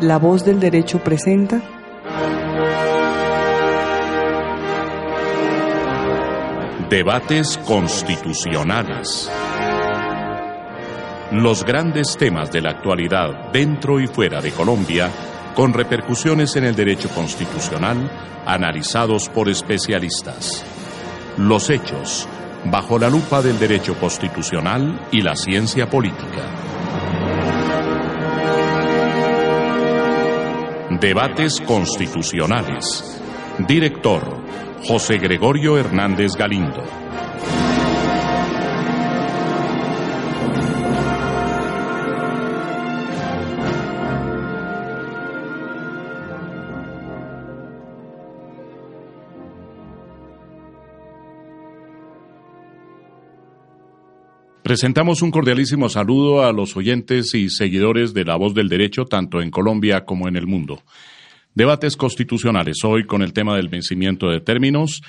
La voz del derecho presenta Debates constitucionales. Los grandes temas de la actualidad dentro y fuera de Colombia, con repercusiones en el derecho constitucional, analizados por especialistas. Los hechos bajo la lupa del derecho constitucional y la ciencia política. Debates constitucionales. Director José Gregorio Hernández Galindo. Presentamos un cordialísimo saludo a los oyentes y seguidores de La Voz del Derecho, tanto en Colombia como en el mundo. Debates constitucionales. Hoy con el tema del vencimiento de términos.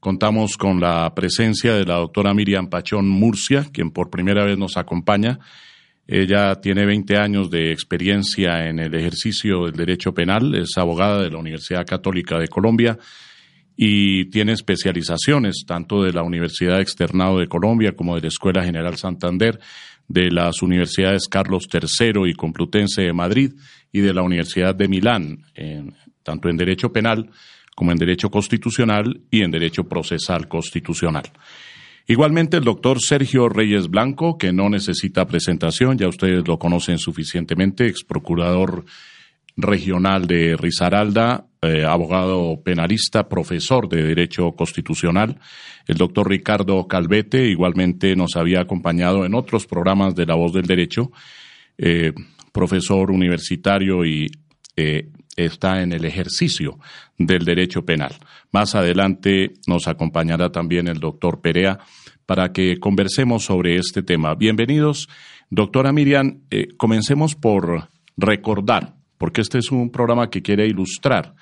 Contamos con la presencia de la doctora Miriam Pachón Murcia, quien por primera vez nos acompaña. Ella tiene 20 años de experiencia en el ejercicio del derecho penal, es abogada de la Universidad Católica de Colombia y tiene especializaciones tanto de la Universidad Externado de Colombia como de la Escuela General Santander, de las universidades Carlos III y Complutense de Madrid y de la Universidad de Milán, tanto en Derecho Penal como en Derecho Constitucional y en Derecho Procesal Constitucional. Igualmente el doctor Sergio Reyes Blanco, que no necesita presentación, ya ustedes lo conocen suficientemente, ex procurador regional de Risaralda, eh, abogado penalista, profesor de Derecho Constitucional. El doctor Ricardo Calvete igualmente nos había acompañado en otros programas de La Voz del Derecho, eh, profesor universitario y eh, está en el ejercicio del derecho penal. Más adelante nos acompañará también el doctor Perea para que conversemos sobre este tema. Bienvenidos. Doctora Miriam, comencemos por recordar porque este es un programa que quiere ilustrar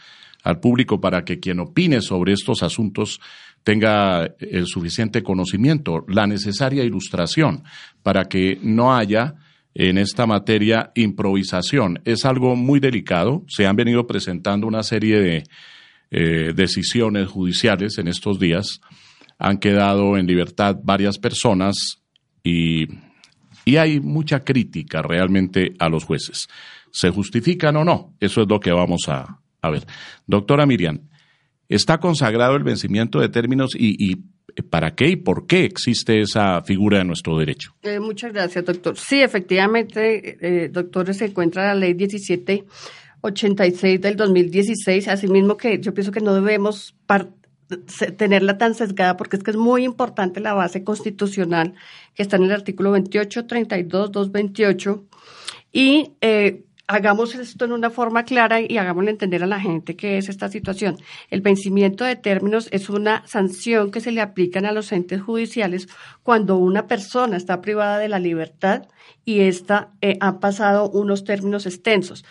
al público para que quien opine sobre estos asuntos tenga el suficiente conocimiento, la necesaria ilustración, para que no haya en esta materia improvisación. Es algo muy delicado. Se han venido presentando una serie de eh, decisiones judiciales en estos días. Han quedado en libertad varias personas y, y hay mucha crítica realmente a los jueces. ¿Se justifican o no? Eso es lo que vamos a, ver. Doctora Miriam, ¿está consagrado el vencimiento de términos y, para qué y por qué existe esa figura en nuestro derecho? Eh, muchas gracias, doctor. Sí, efectivamente, eh, doctor, se encuentra la ley 1786 del 2016, asimismo que yo pienso que no debemos tenerla tan sesgada porque es que es muy importante la base constitucional que está en el artículo 28, 32, 228 y eh, hagamos esto en una forma clara y hagámosle entender a la gente qué es esta situación. El vencimiento de términos es una sanción que se le aplican a los entes judiciales cuando una persona está privada de la libertad y esta eh, ha pasado unos términos extensos.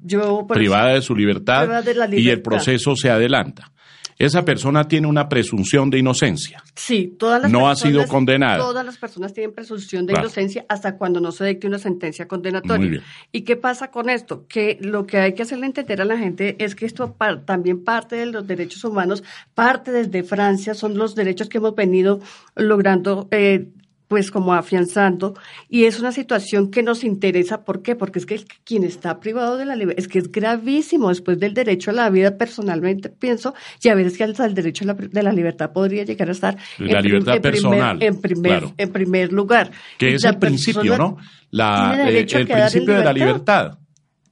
Yo, privada de su libertad y el proceso se adelanta esa persona tiene una presunción de inocencia. Sí, todas las no personas, ha sido condenada. Todas las personas tienen presunción de inocencia hasta cuando no se dicte una sentencia condenatoria. ¿Y qué pasa con esto? Que lo que hay que hacerle entender a la gente es que esto también parte de los derechos humanos, parte desde Francia, son los derechos que hemos venido logrando eh, pues como afianzando y es una situación que nos interesa, ¿por qué? Porque es que quien está privado de la libertad, es que es gravísimo después del derecho a la vida, personalmente pienso, y a veces que el derecho de la libertad podría llegar a estar la en, libertad personal, primer, en, primer, en primer lugar. Que es el principio, ¿no? La, eh, el principio de la libertad.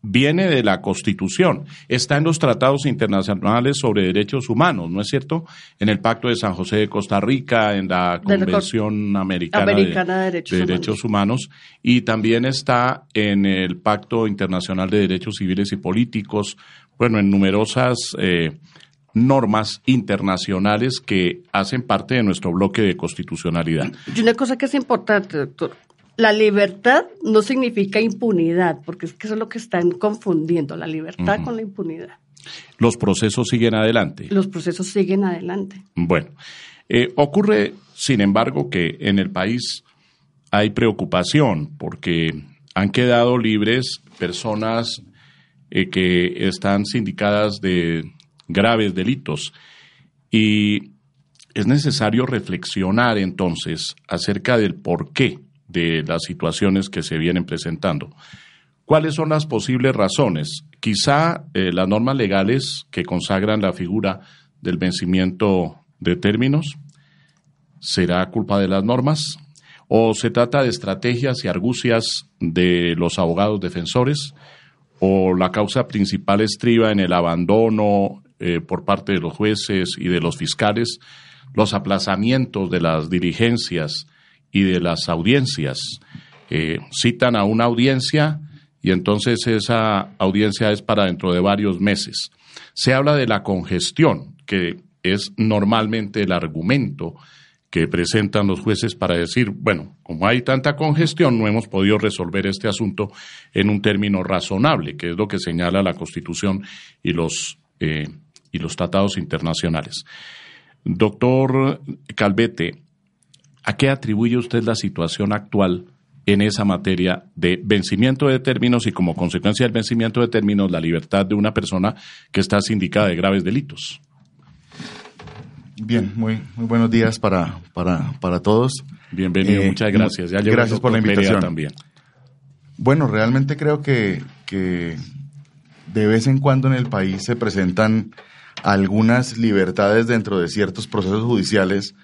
Viene de la Constitución, está en los tratados internacionales sobre derechos humanos, ¿no es cierto? En el Pacto de San José de Costa Rica, en la Convención Americana, de, Derechos, humanos. y también está en el Pacto Internacional de Derechos Civiles y Políticos, bueno, en numerosas eh, normas internacionales que hacen parte de nuestro bloque de constitucionalidad. Y una cosa que es importante, doctor, la libertad no significa impunidad, porque es que eso es lo que están confundiendo, la libertad con la impunidad. Los procesos siguen adelante. Los procesos siguen adelante. Bueno, eh, ocurre, sin embargo, que en el país hay preocupación porque han quedado libres personas eh, que están sindicadas de graves delitos y es necesario reflexionar entonces acerca del por qué de las situaciones que se vienen presentando. ¿Cuáles son las posibles razones? Quizá eh, las normas legales que consagran la figura del vencimiento de términos. ¿Será culpa de las normas? ¿O se trata de estrategias y argucias de los abogados defensores? ¿O la causa principal estriba en el abandono eh, por parte de los jueces y de los fiscales, los aplazamientos de las diligencias y de las audiencias. Eh, citan a una audiencia y entonces esa audiencia es para dentro de varios meses. Se habla de la congestión, que es normalmente el argumento que presentan los jueces para decir, bueno, como hay tanta congestión, no hemos podido resolver este asunto en un término razonable, que es lo que señala la Constitución y los, eh, y los tratados internacionales. Doctor Calvete, ¿A qué atribuye usted la situación actual en esa materia de vencimiento de términos y como consecuencia del vencimiento de términos la libertad de una persona que está sindicada de graves delitos? Bien, muy, muy buenos días para, para, todos. Bienvenido, eh, muchas gracias. gracias por la invitación. También. Bueno, realmente creo que, que de vez en cuando en el país se presentan algunas libertades dentro de ciertos procesos judiciales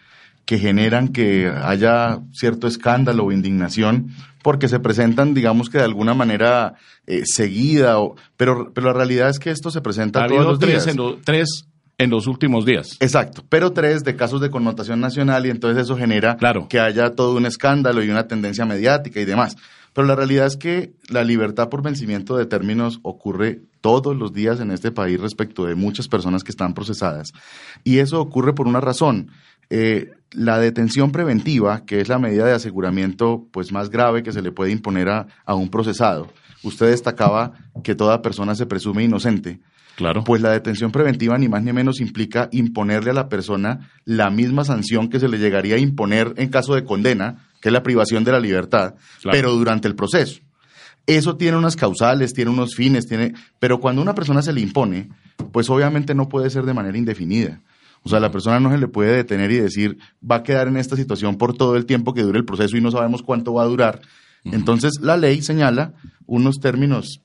que generan que haya cierto escándalo o indignación porque se presentan, digamos que de alguna manera eh, seguida, o, pero, pero la realidad es que esto se presenta todos los tres días. En tres en los últimos días. Exacto, pero tres de casos de connotación nacional y entonces eso genera que haya todo un escándalo y una tendencia mediática y demás. Pero la realidad es que la libertad por vencimiento de términos ocurre todos los días en este país respecto de muchas personas que están procesadas. Y eso ocurre por una razón. Eh, la detención preventiva, que es la medida de aseguramiento pues, más grave que se le puede imponer a, a un procesado, usted destacaba que toda persona se presume inocente. Claro. Pues la detención preventiva ni más ni menos implica imponerle a la persona la misma sanción que se le llegaría a imponer en caso de condena, que es la privación de la libertad, pero durante el proceso. Eso tiene unas causales, tiene unos fines, tiene, pero cuando una persona se le impone, pues obviamente no puede ser de manera indefinida. O sea, la persona no se le puede detener y decir, va a quedar en esta situación por todo el tiempo que dure el proceso y no sabemos cuánto va a durar. Entonces, la ley señala unos términos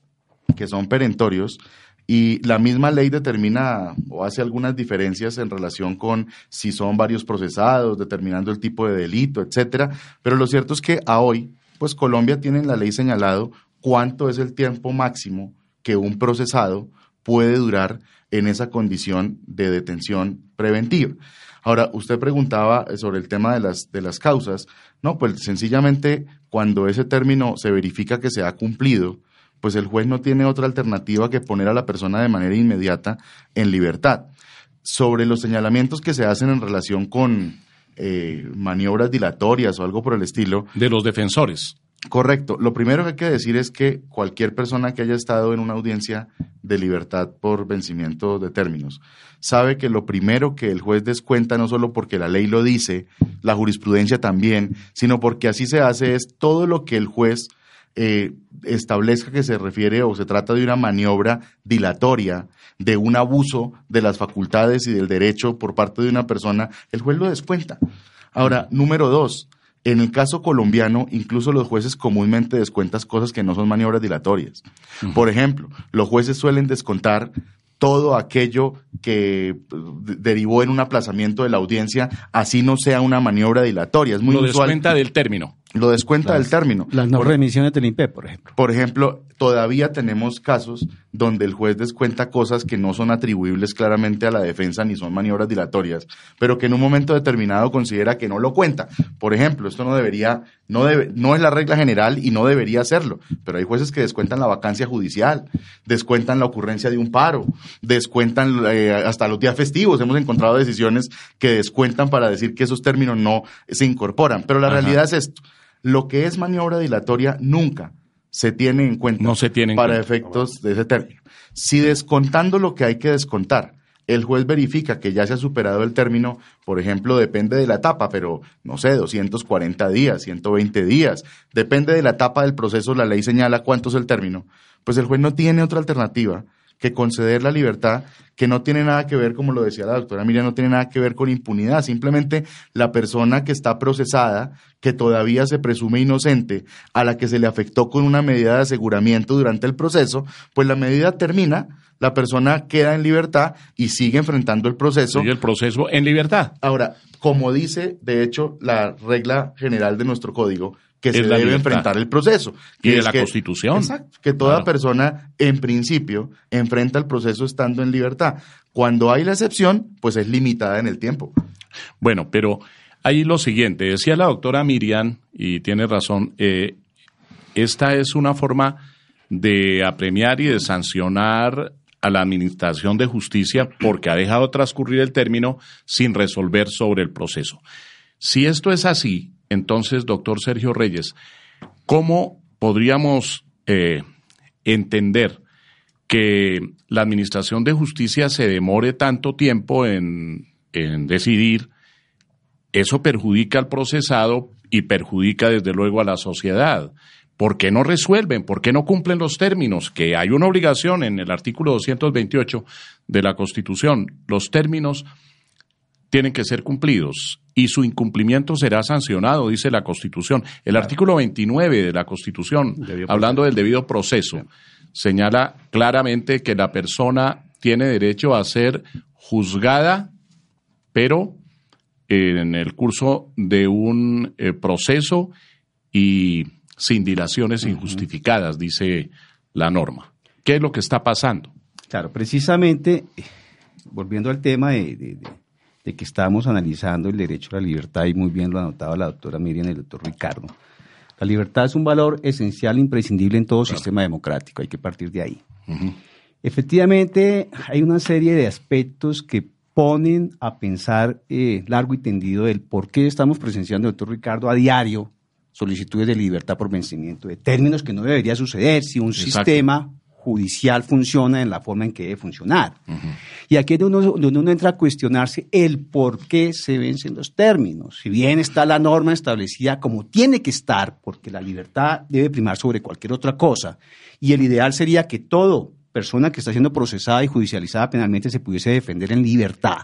que son perentorios y la misma ley determina o hace algunas diferencias en relación con si son varios procesados, determinando el tipo de delito, etcétera. Pero lo cierto es que a hoy, pues Colombia tiene en la ley señalado cuánto es el tiempo máximo que un procesado puede durar en esa condición de detención preventiva. Ahora, usted preguntaba sobre el tema de las, de las causas. No, pues sencillamente cuando ese término se verifica que se ha cumplido, pues el juez no tiene otra alternativa que poner a la persona de manera inmediata en libertad. Sobre los señalamientos que se hacen en relación con eh, maniobras dilatorias o algo por el estilo. De los defensores. Correcto. Lo primero que hay que decir es que cualquier persona que haya estado en una audiencia de libertad por vencimiento de términos sabe que lo primero que el juez descuenta, no solo porque la ley lo dice, la jurisprudencia también, sino porque así se hace, es todo lo que el juez eh, establezca que se refiere o se trata de una maniobra dilatoria, de un abuso de las facultades y del derecho por parte de una persona, el juez lo descuenta. Ahora, número dos, en el caso colombiano, incluso los jueces comúnmente descuentan cosas que no son maniobras dilatorias. Por ejemplo, los jueces suelen descontar todo aquello que derivó en un aplazamiento de la audiencia, así no sea una maniobra dilatoria. Es muy Lo descuenta del término. Lo descuenta del término. Las no remisiones del INPE, por ejemplo. Por ejemplo, todavía tenemos casos donde el juez descuenta cosas que no son atribuibles claramente a la defensa ni son maniobras dilatorias, pero que en un momento determinado considera que no lo cuenta. Por ejemplo, esto no debería, no debe, no es la regla general y no debería hacerlo, pero hay jueces que descuentan la vacancia judicial, descuentan la ocurrencia de un paro, descuentan eh, hasta los días festivos. Hemos encontrado decisiones que descuentan para decir que esos términos no se incorporan, pero la realidad es esto. Lo que es maniobra dilatoria nunca se tiene en cuenta no se tiene para efectos de ese término. Si descontando lo que hay que descontar, el juez verifica que ya se ha superado el término, por ejemplo, depende de la etapa, pero no sé, 240 días, 120 días, depende de la etapa del proceso, la ley señala cuánto es el término, pues el juez no tiene otra alternativa que conceder la libertad, que no tiene nada que ver, como lo decía la doctora Miriam, no tiene nada que ver con impunidad. Simplemente la persona que está procesada, que todavía se presume inocente, a la que se le afectó con una medida de aseguramiento durante el proceso, pues la medida termina, la persona queda en libertad y sigue enfrentando el proceso. Sigue el proceso en libertad. Ahora, como dice, de hecho, la regla general de nuestro código, que se debe enfrentar el proceso. y de la Constitución. Exacto, que toda persona, en principio, enfrenta el proceso estando en libertad. Cuando hay la excepción, pues es limitada en el tiempo. Bueno, pero ahí lo siguiente, decía la doctora Miriam, y tiene razón, eh, esta es una forma de apremiar y de sancionar a la Administración de Justicia porque ha dejado transcurrir el término sin resolver sobre el proceso. Si esto es así, entonces, doctor Sergio Reyes, ¿cómo podríamos eh, entender que la Administración de Justicia se demore tanto tiempo en, decidir? Eso perjudica al procesado y perjudica desde luego a la sociedad. ¿Por qué no resuelven? ¿Por qué no cumplen los términos? Que hay una obligación en el artículo 228 de la Constitución. Los términos tienen que ser cumplidos y su incumplimiento será sancionado, dice la Constitución. El artículo 29 de la Constitución, hablando del debido proceso, señala claramente que la persona tiene derecho a ser juzgada, pero en el curso de un eh, proceso y sin dilaciones injustificadas, dice la norma. ¿Qué es lo que está pasando? Claro, precisamente, volviendo al tema de de que estamos analizando el derecho a la libertad y muy bien lo anotaba la doctora Miriam y el doctor Ricardo. La libertad es un valor esencial, imprescindible en todo sistema democrático, hay que partir de ahí. Efectivamente, hay una serie de aspectos que ponen a pensar eh, largo y tendido el por qué estamos presenciando, doctor Ricardo, a diario solicitudes de libertad por vencimiento de términos que no debería suceder si un sistema judicial funciona en la forma en que debe funcionar. Y aquí es donde uno, entra a cuestionarse el por qué se vencen los términos. Si bien está la norma establecida como tiene que estar, porque la libertad debe primar sobre cualquier otra cosa, y el ideal sería que toda persona que está siendo procesada y judicializada penalmente se pudiese defender en libertad.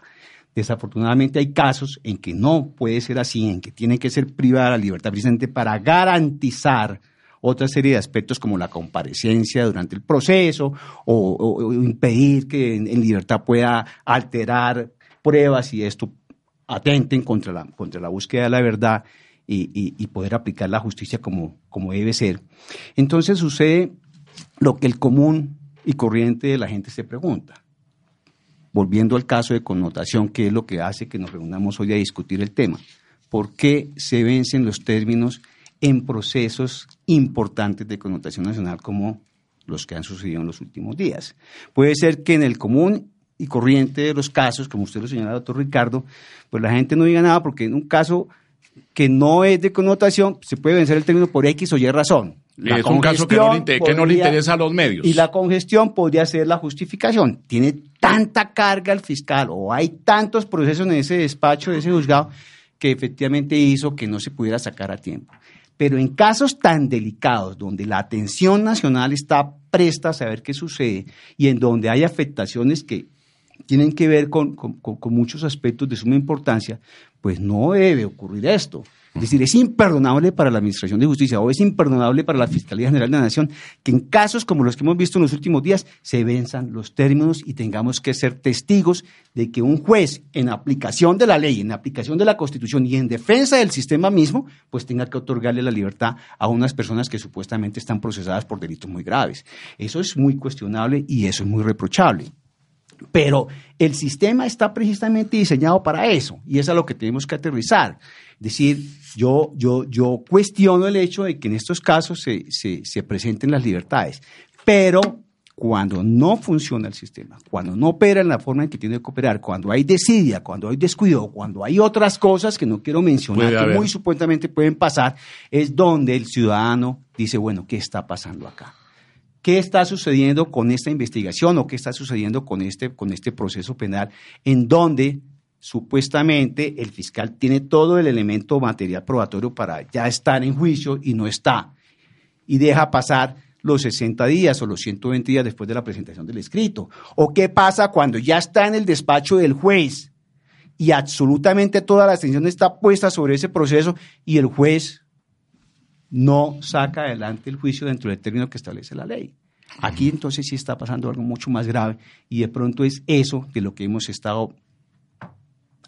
Desafortunadamente hay casos en que no puede ser así, en que tiene que ser privada la libertad precisamente para garantizar otra serie de aspectos como la comparecencia durante el proceso o, impedir que en, libertad pueda alterar pruebas y esto atenten contra la, contra la búsqueda de la verdad y, poder aplicar la justicia como, como debe ser. Entonces sucede lo que el común y corriente de la gente se pregunta. Volviendo al caso de connotación, que es lo que hace que nos reunamos hoy a discutir el tema. ¿Por qué se vencen los términos en procesos importantes de connotación nacional como los que han sucedido en los últimos días. Puede ser que en el común y corriente de los casos, como usted lo señala, doctor Ricardo, pues la gente no diga nada porque en un caso que no es de connotación, se puede vencer el término por X o Y razón. es un caso que no, le, interesa a los medios. Y la congestión podría ser la justificación. Tiene tanta carga el fiscal o hay tantos procesos en ese despacho, de ese juzgado, que efectivamente hizo que no se pudiera sacar a tiempo. Pero en casos tan delicados, donde la atención nacional está presta a saber qué sucede y en donde hay afectaciones que tienen que ver con, muchos aspectos de suma importancia, pues no debe ocurrir esto. Es decir, es imperdonable para la Administración de Justicia o es imperdonable para la Fiscalía General de la Nación que en casos como los que hemos visto en los últimos días se venzan los términos y tengamos que ser testigos de que un juez en aplicación de la ley, en aplicación de la Constitución y en defensa del sistema mismo, pues tenga que otorgarle la libertad a unas personas que supuestamente están procesadas por delitos muy graves. Eso es muy cuestionable y eso es muy reprochable. Pero el sistema está precisamente diseñado para eso y es a lo que tenemos que aterrizar. Es decir, yo, yo, yo cuestiono el hecho de que en estos casos se, se, presenten las libertades, pero cuando no funciona el sistema, cuando no opera en la forma en que tiene que operar, cuando hay desidia, cuando hay descuido, cuando hay otras cosas que no quiero mencionar que muy supuestamente pueden pasar, es donde el ciudadano dice, bueno, ¿qué está pasando acá? Qué está sucediendo con esta investigación o qué está sucediendo con este, con este proceso penal en donde supuestamente el fiscal tiene todo el elemento material probatorio para ya estar en juicio y no está. Y deja pasar los 60 días o los 120 días después de la presentación del escrito. ¿O qué pasa cuando ya está en el despacho del juez y absolutamente toda la atención está puesta sobre ese proceso y el juez no saca adelante el juicio dentro del término que establece la ley. Aquí entonces sí está pasando algo mucho más grave y de pronto es eso de lo que hemos estado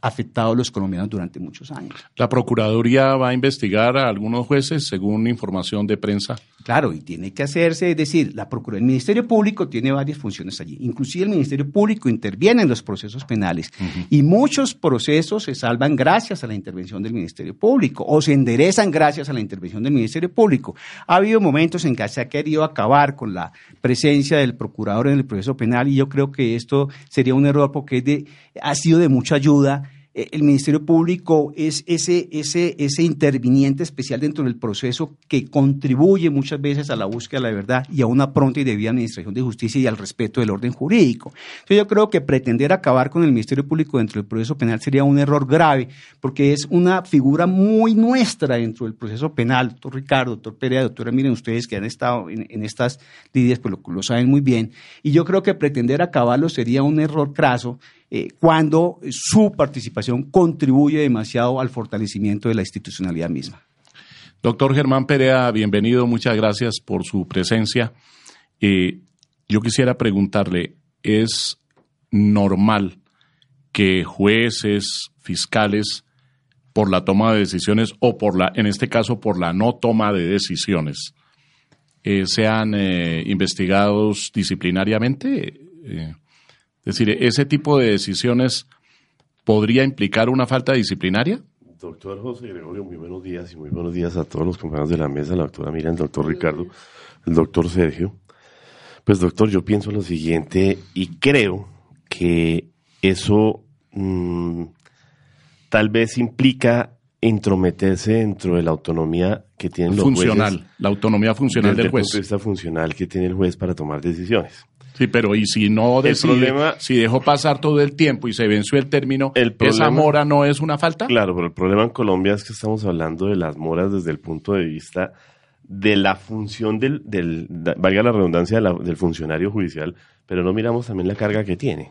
afectado a los colombianos durante muchos años. ¿La Procuraduría va a investigar a algunos jueces según información de prensa? Claro, y tiene que hacerse, es decir, la Procuraduría, el Ministerio Público tiene varias funciones allí. Inclusive el Ministerio Público interviene en los procesos penales y muchos procesos se salvan gracias a la intervención del Ministerio Público o se enderezan gracias a la intervención del Ministerio Público. Ha habido momentos en que se ha querido acabar con la presencia del procurador en el proceso penal y yo creo que esto sería un error porque ha sido de mucha ayuda el Ministerio Público es ese, ese, ese interviniente especial dentro del proceso que contribuye muchas veces a la búsqueda de la verdad y a una pronta y debida administración de justicia y al respeto del orden jurídico. Entonces yo creo que pretender acabar con el Ministerio Público dentro del proceso penal sería un error grave porque es una figura muy nuestra dentro del proceso penal. Doctor Ricardo, doctor Perea, doctora, miren ustedes que han estado en, estas lidias, pues lo, lo saben muy bien. Y yo creo que pretender acabarlo sería un error craso eh, cuando su participación contribuye demasiado al fortalecimiento de la institucionalidad misma. Doctor Germán Perea, bienvenido, muchas gracias por su presencia. Eh, yo quisiera preguntarle, ¿es normal que jueces, fiscales, por la toma de decisiones o por la, en este caso, por la no toma de decisiones, eh, sean investigados disciplinariamente? Es decir, ¿ese tipo de decisiones podría implicar una falta disciplinaria? Doctor José Gregorio, muy buenos días y muy buenos días a todos los compañeros de la mesa, la doctora Miriam, el doctor Ricardo, el doctor Sergio. Pues doctor, yo pienso lo siguiente y creo que eso mm, tal vez implica entrometerse dentro de la autonomía que tienen los funcional, la autonomía funcional del juez. Punto de vista funcional que tiene el juez para tomar decisiones. Sí, pero y si no decide, si dejó pasar todo el tiempo y se venció el término, ¿esa mora no es una falta? Claro, pero el problema en Colombia es que estamos hablando de las moras desde el punto de vista de la función del, del valga la redundancia, del funcionario judicial, pero no miramos también la carga que tiene.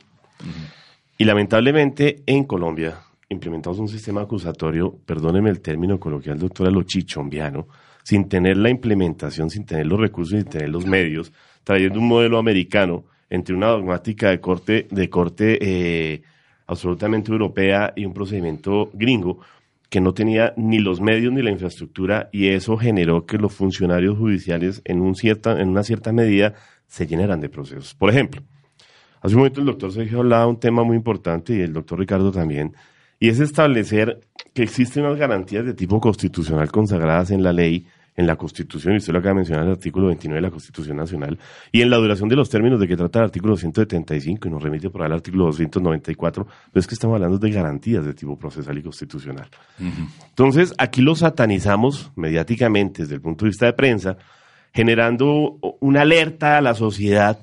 Y lamentablemente en Colombia implementamos un sistema acusatorio, perdóneme el término coloquial, doctora, lo chichombiano, sin tener la implementación, sin tener los recursos, sin tener los medios, trayendo un modelo americano entre una dogmática de corte, de corte eh, absolutamente europea y un procedimiento gringo que no tenía ni los medios ni la infraestructura y eso generó que los funcionarios judiciales en, un cierta, en una cierta medida se llenaran de procesos. Por ejemplo, hace un momento el doctor Sergio hablaba de un tema muy importante y el doctor Ricardo también, y es establecer que existen unas garantías de tipo constitucional consagradas en la ley en la Constitución, y usted lo acaba de mencionar, el artículo 29 de la Constitución Nacional, y en la duración de los términos de que trata el artículo 175 y nos remite por ahí al artículo 294, pero es que estamos hablando de garantías de tipo procesal y constitucional. Entonces, aquí lo satanizamos mediáticamente desde el punto de vista de prensa, generando una alerta a la sociedad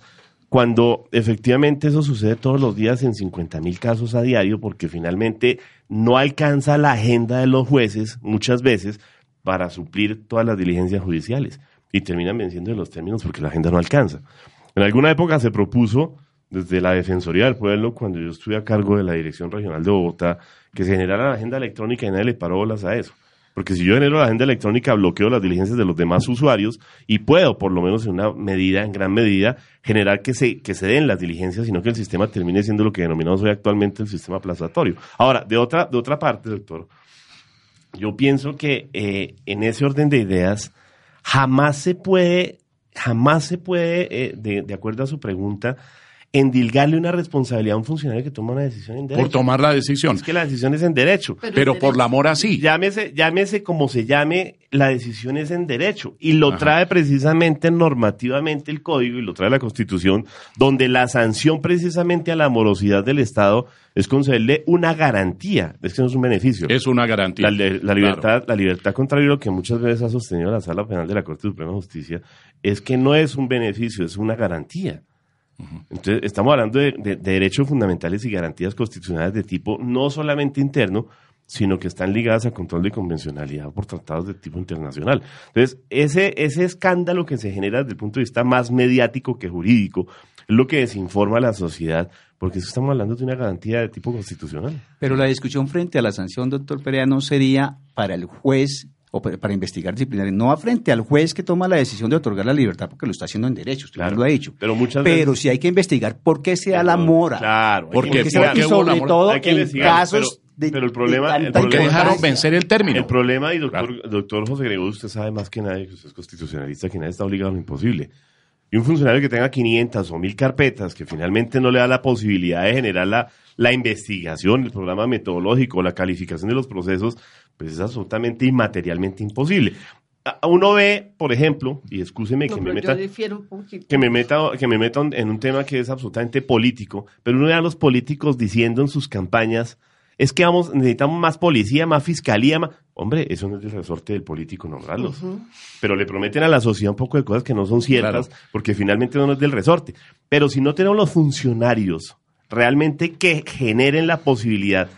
cuando efectivamente eso sucede todos los días en 50 mil casos a diario, porque finalmente no alcanza la agenda de los jueces muchas veces para suplir todas las diligencias judiciales y terminan venciendo en los términos porque la agenda no alcanza. En alguna época se propuso desde la Defensoría del Pueblo, cuando yo estuve a cargo de la Dirección Regional de Bogotá, que se generara la agenda electrónica y nadie le paró bolas a eso. Porque si yo genero la agenda electrónica, bloqueo las diligencias de los demás usuarios y puedo, por lo menos en una medida, en gran medida, generar que se, que se den las diligencias, sino que el sistema termine siendo lo que denominamos hoy actualmente el sistema aplazatorio. Ahora, de otra, de otra parte, doctor, yo pienso que eh, en ese orden de ideas jamás se puede, jamás se puede, eh, de, de acuerdo a su pregunta, endilgarle una responsabilidad a un funcionario que toma una decisión en derecho. Por tomar la decisión. Es que la decisión es en derecho. Pero, por la mora sí. Llámese, llámese como se llame, la decisión es en derecho. Y lo trae precisamente normativamente el código y lo trae la constitución, donde la sanción precisamente a la morosidad del Estado es concederle una garantía. Es que no es un beneficio. Es una garantía. La, la libertad, la libertad, contrario a lo que muchas veces ha sostenido la Sala Penal de la Corte Suprema de Justicia, es que no es un beneficio, es una garantía. Entonces, estamos hablando de, de, derechos fundamentales y garantías constitucionales de tipo no solamente interno, sino que están ligadas a control de convencionalidad por tratados de tipo internacional. Entonces, ese, ese escándalo que se genera desde el punto de vista más mediático que jurídico es lo que desinforma a la sociedad, porque eso estamos hablando de una garantía de tipo constitucional. Pero la discusión frente a la sanción, doctor Perea, no sería para el juez o para investigar disciplinario, no a frente al juez que toma la decisión de otorgar la libertad porque lo está haciendo en derecho, usted Claro. lo ha dicho. Pero muchas Pero veces- sí hay que investigar por qué se da la Pero, mora. claro, hay que Porque- Porque se da- y sobre mora. todo en casos pero- de, pero el problema- de el tanta Porque problema- dejaron vencer el término. El problema, y doctor, Claro. doctor José Gregorio, usted sabe más que nadie, que usted es constitucionalista, que nadie está obligado a lo imposible. Y un funcionario que tenga 500 o 1000 carpetas, que finalmente no le da la posibilidad de generar la, la investigación, el programa metodológico, la calificación de los procesos, pues es absolutamente inmaterialmente imposible. A- Uno ve, por ejemplo, y excúseme No, que me meta que me meta que me meta en un tema que es absolutamente político, pero uno ve a los políticos diciendo en sus campañas es que vamos necesitamos más policía, más fiscalía, más... hombre, eso no es del resorte del político nombrarlos. Pero le prometen a la sociedad un poco de cosas que no son ciertas, Claro. porque finalmente no es del resorte. Pero si no tenemos los funcionarios realmente que generen la posibilidad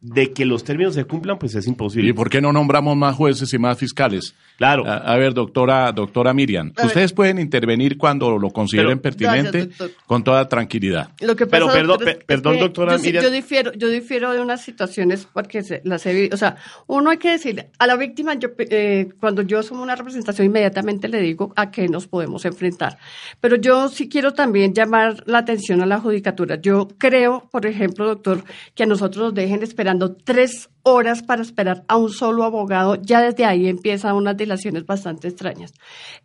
de que los términos se cumplan, pues es imposible. ¿Y por qué no nombramos más jueces y más fiscales? Claro. A, a ver, doctora, doctora Miriam, A ver. ustedes pueden intervenir cuando lo consideren Pero- pertinente Gracias, con toda tranquilidad. Lo que Pero pasa, perdón, doctor, per- perdón, es que doctora yo, Miriam. yo difiero, yo difiero de unas situaciones porque se- las he vivido. O sea, uno hay que decir a la víctima, yo, eh, cuando yo asumo una representación, inmediatamente le digo a qué nos podemos enfrentar. Pero yo sí quiero también llamar la atención a la judicatura. Yo creo, por ejemplo, doctor, que a nosotros nos dejen esperando tres horas para esperar a un solo abogado, ya desde ahí empiezan unas dilaciones bastante extrañas.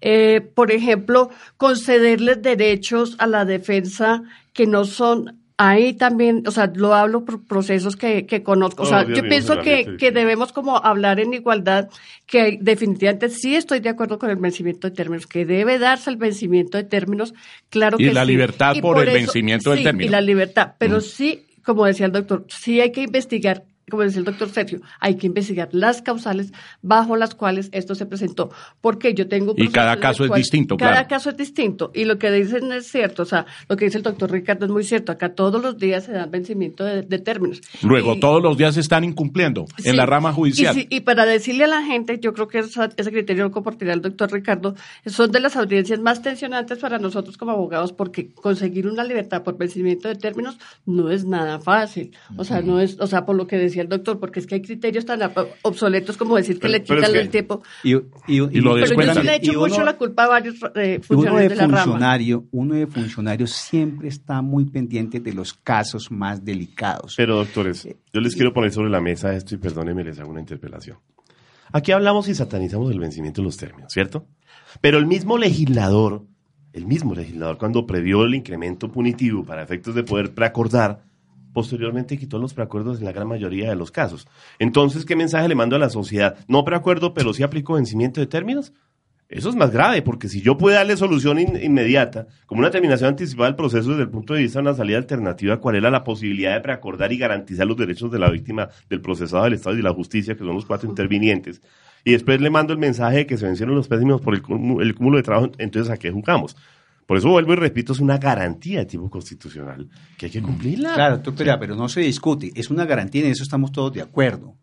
Eh, por ejemplo, concederles derechos a la defensa que no son Ahí también, o sea, lo hablo por procesos que, que conozco. O sea, yo pienso que, que debemos como hablar en igualdad, que definitivamente sí estoy de acuerdo con el vencimiento de términos, que debe darse el vencimiento de términos, claro Y que la sí. libertad por el vencimiento del sí, término. Y la libertad, pero Mm. sí, como decía el doctor, sí hay que investigar, como decía el doctor Sergio, hay que investigar las causales bajo las cuales esto se presentó, porque yo tengo... Y cada caso es distinto, Cada claro. caso es distinto, y lo que dicen es cierto, o sea, lo que dice el doctor Ricardo es muy cierto, acá todos los días se dan vencimiento de, de términos. Luego, Y- todos los días se están incumpliendo en la rama judicial. Y, y para decirle a la gente, yo creo que esa- ese criterio lo compartirá el doctor Ricardo, son de las audiencias más tensionantes para nosotros como abogados, porque conseguir una libertad por vencimiento de términos no es nada fácil. O sea, no es, o sea, por lo que decía el doctor, porque es que hay criterios tan obsoletos como decir que Pero- le quitan es que- el tiempo. Y, y- Y lo Pero yo sí le he hecho uno- mucho la culpa a varios eh, funcionarios de de la rama. funcionario, uno de funcionario siempre está muy pendiente de los casos más delicados. Pero doctores, yo les quiero poner sobre la mesa esto y perdónenme, les hago una interpelación. Aquí hablamos y satanizamos el vencimiento de los términos, ¿cierto? Pero el mismo legislador, el mismo legislador cuando previó el incremento punitivo para efectos de poder preacordar, posteriormente quitó los preacuerdos en la gran mayoría de los casos. Entonces, ¿qué mensaje le mando a la sociedad? No preacuerdo, pero sí aplico vencimiento de términos. Eso es más grave, porque si yo puedo darle solución in- inmediata, como una terminación anticipada del proceso desde el punto de vista de una salida alternativa, ¿cuál era la posibilidad de preacordar y garantizar los derechos de la víctima, del procesado, del Estado y de la justicia, que son los cuatro intervinientes? Y después le mando el mensaje de que se vencieron los pésimos por el, cúmulo- el cúmulo de trabajo, entonces ¿a qué jugamos? Por eso vuelvo y repito, es una garantía de tipo constitucional que hay que cumplirla. Claro, doctor Perea, pero no se discute, es una garantía y en eso estamos todos de acuerdo.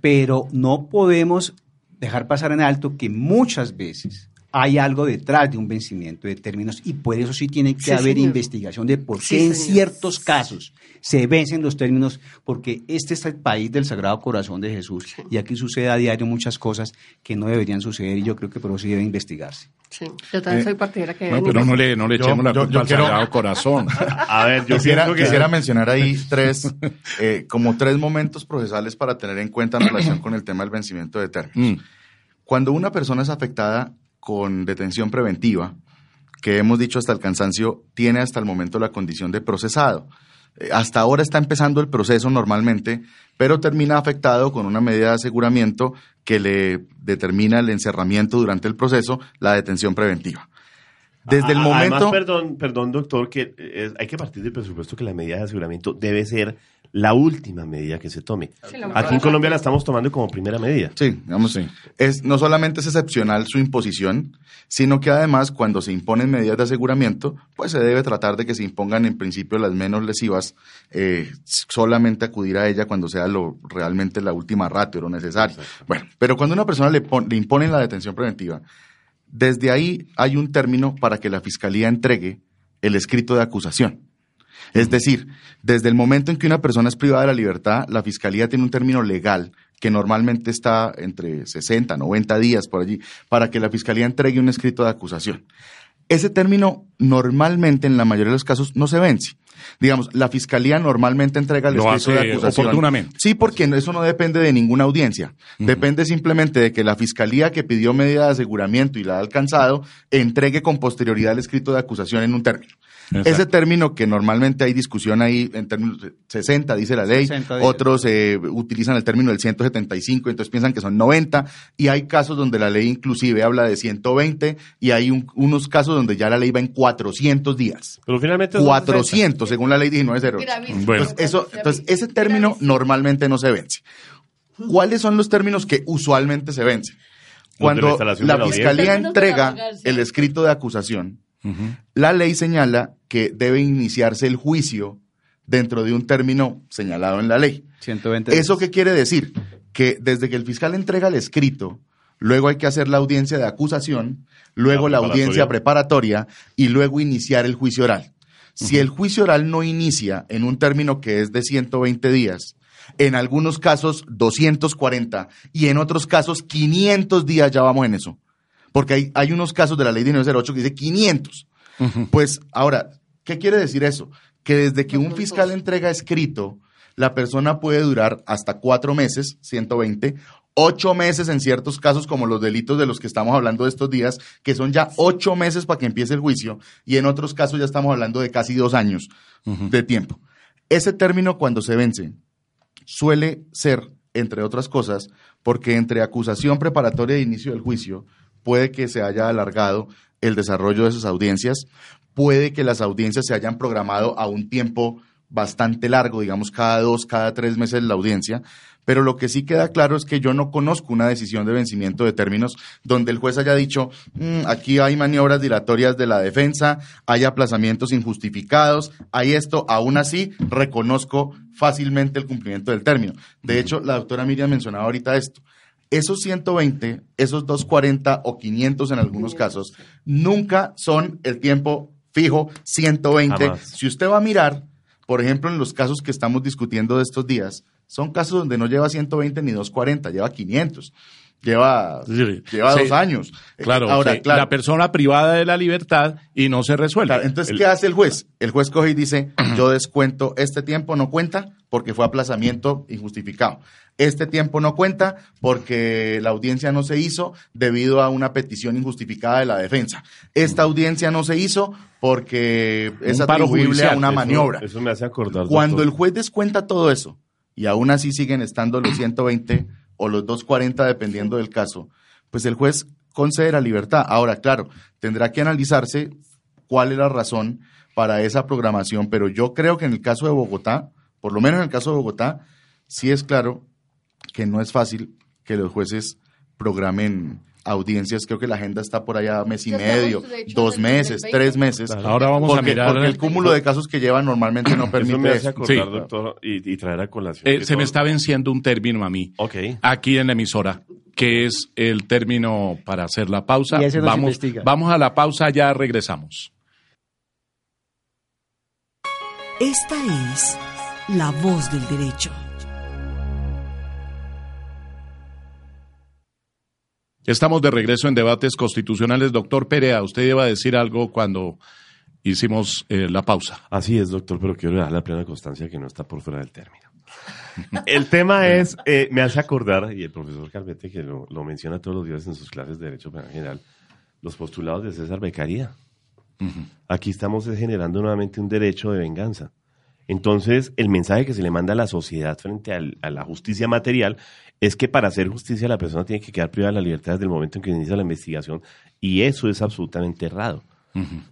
Pero no podemos dejar pasar en alto que muchas veces hay algo detrás de un vencimiento de términos y por eso sí tiene que Sí, haber señor. investigación de por qué Sí, en señor. ciertos casos se vencen los términos, porque este es el país del Sagrado Corazón de Jesús y aquí sucede a diario muchas cosas que no deberían suceder y yo creo que por eso sí debe investigarse. Sí, yo también Eh, soy partidaria que Bueno, pero no le, no le Yo- echemos la yo- culpa yo al quiero- Sagrado Corazón. A ver, yo quisiera, pienso que- quisiera mencionar ahí tres, eh, como tres momentos procesales para tener en cuenta en relación con el tema del vencimiento de términos. Mm. Cuando una persona es afectada con detención preventiva, que hemos dicho hasta el cansancio, tiene hasta el momento la condición de procesado. Eh, Hasta ahora está empezando el proceso normalmente, pero termina afectado con una medida de aseguramiento que le determina el encerramiento durante el proceso, la detención preventiva. Desde el momento... Además, perdón, perdón, doctor, que eh, hay que partir del presupuesto que la medida de aseguramiento debe ser la última medida que se tome. Sí, Aquí en Colombia la estamos tomando como primera medida. Sí, digamos, Sí. Es, no solamente es excepcional su imposición, sino que además cuando se imponen medidas de aseguramiento, pues se debe tratar de que se impongan en principio las menos lesivas, eh, solamente acudir a ella cuando sea lo realmente la última ratio, lo necesario. Bueno, pero cuando a una persona le, pon- le imponen la detención preventiva, desde ahí hay un término para que la fiscalía entregue el escrito de acusación. Es decir, desde el momento en que una persona es privada de la libertad, la fiscalía tiene un término legal que normalmente está entre 60, 90 días por allí, para que la fiscalía entregue un escrito de acusación. Ese término normalmente, en la mayoría de los casos, no se vence. Digamos, la fiscalía normalmente entrega el Lo escrito de acusación. oportunamente. Sí, porque eso no depende de ninguna audiencia. Depende simplemente de que la fiscalía que pidió medida de aseguramiento y la ha alcanzado entregue con posterioridad el escrito de acusación en un término. Exacto. Ese término que normalmente hay discusión ahí en términos de 60, dice la ley, 60 días. otros eh, utilizan el término del 175, entonces piensan que son 90, y hay casos donde la ley inclusive habla de 120, y hay un- unos casos donde ya la ley va en 400 días. Pero finalmente... son 400, según la ley 1908. Gravísimo. Bueno. Entonces, eso, entonces, ese término normalmente no se vence. ¿Cuáles son los términos que usualmente se vencen? Cuando la fiscalía entrega el escrito de acusación, la ley señala que debe iniciarse el juicio dentro de un término señalado en la ley. 120 ¿Eso qué quiere decir? Que desde que el fiscal entrega el escrito, luego hay que hacer la audiencia de acusación, luego La la, audiencia preparatoria y luego iniciar el juicio oral. Si el juicio oral no inicia en un término que es de 120 días, en algunos casos 240 y en otros casos 500 días, ya vamos en eso. Porque hay, hay unos casos de la ley de 1908 que dice 500. Pues ahora, ¿qué quiere decir eso? Que desde que un fiscal entrega escrito, la persona puede durar hasta cuatro meses, 120, ocho meses en ciertos casos, como los delitos de los que estamos hablando de estos días, que son ya ocho meses para que empiece el juicio, y en otros casos ya estamos hablando de casi dos años de tiempo. Ese término cuando se vence suele ser, entre otras cosas, porque entre acusación preparatoria e inicio del juicio puede que se haya alargado el desarrollo de esas audiencias, puede que las audiencias se hayan programado a un tiempo bastante largo, digamos cada dos, cada tres meses la audiencia, pero lo que sí queda claro es que yo no conozco una decisión de vencimiento de términos donde el juez haya dicho, "Mm, aquí hay maniobras dilatorias de la defensa, hay aplazamientos injustificados, hay esto, aún así reconozco fácilmente el cumplimiento del término. De hecho, la doctora Miriam mencionaba ahorita esto. Esos 120, esos 240 o 500 en algunos casos, nunca son el tiempo fijo 120. Jamás. Si usted va a mirar, por ejemplo, en los casos que estamos discutiendo de estos días, son casos donde no lleva 120 ni 240, lleva 500. Lleva, Sí, lleva sí. dos años. Claro, Ahora, sí, claro. la persona privada de la libertad y no se resuelve. Claro, entonces, El- ¿qué hace el juez? El juez coge y dice, yo descuento este tiempo, no cuenta porque fue aplazamiento injustificado. Este tiempo no cuenta porque la audiencia no se hizo debido a una petición injustificada de la defensa. Esta audiencia no se hizo porque es Un atribuible judicial, a una Eso- maniobra. Eso, me hace acordar. Cuando doctor. el juez descuenta todo eso y aún así siguen estando los 120 o los 240 dependiendo del caso, pues el juez concede la libertad. Ahora, claro, tendrá que analizarse cuál es la razón para esa programación, pero yo creo que en el caso de Bogotá, por lo menos en el caso de Bogotá, sí es claro que no es fácil que los jueces programen audiencias, creo que la agenda está por allá mes y medio, hecho, dos meses, 2020. tres meses. Ahora vamos a porque, mirar. porque el cúmulo de casos que llevan normalmente no Eso permite me hace eso. acordar, Sí. doctor, y, y traer a colación. Eh, se me está venciendo un término a mí. Ok. Aquí en la emisora, que es el término para hacer la pausa. Y ese no se vamos, vamos a la pausa, ya regresamos. Esta es la voz del derecho. Estamos de regreso en debates constitucionales. Doctor Perea, usted iba a decir algo cuando hicimos eh, la pausa. Así es, doctor, pero quiero dar la plena constancia que no está por fuera del término. El tema es, eh, me hace acordar, y el profesor Calvete, que lo, lo menciona todos los días en sus clases de Derecho Penal General, los postulados de César Beccaria. Aquí estamos generando nuevamente un derecho de venganza. Entonces, el mensaje que se le manda a la sociedad frente al- a la justicia material es que para hacer justicia la persona tiene que quedar privada de la libertad desde el momento en que inicia la investigación y eso es absolutamente errado.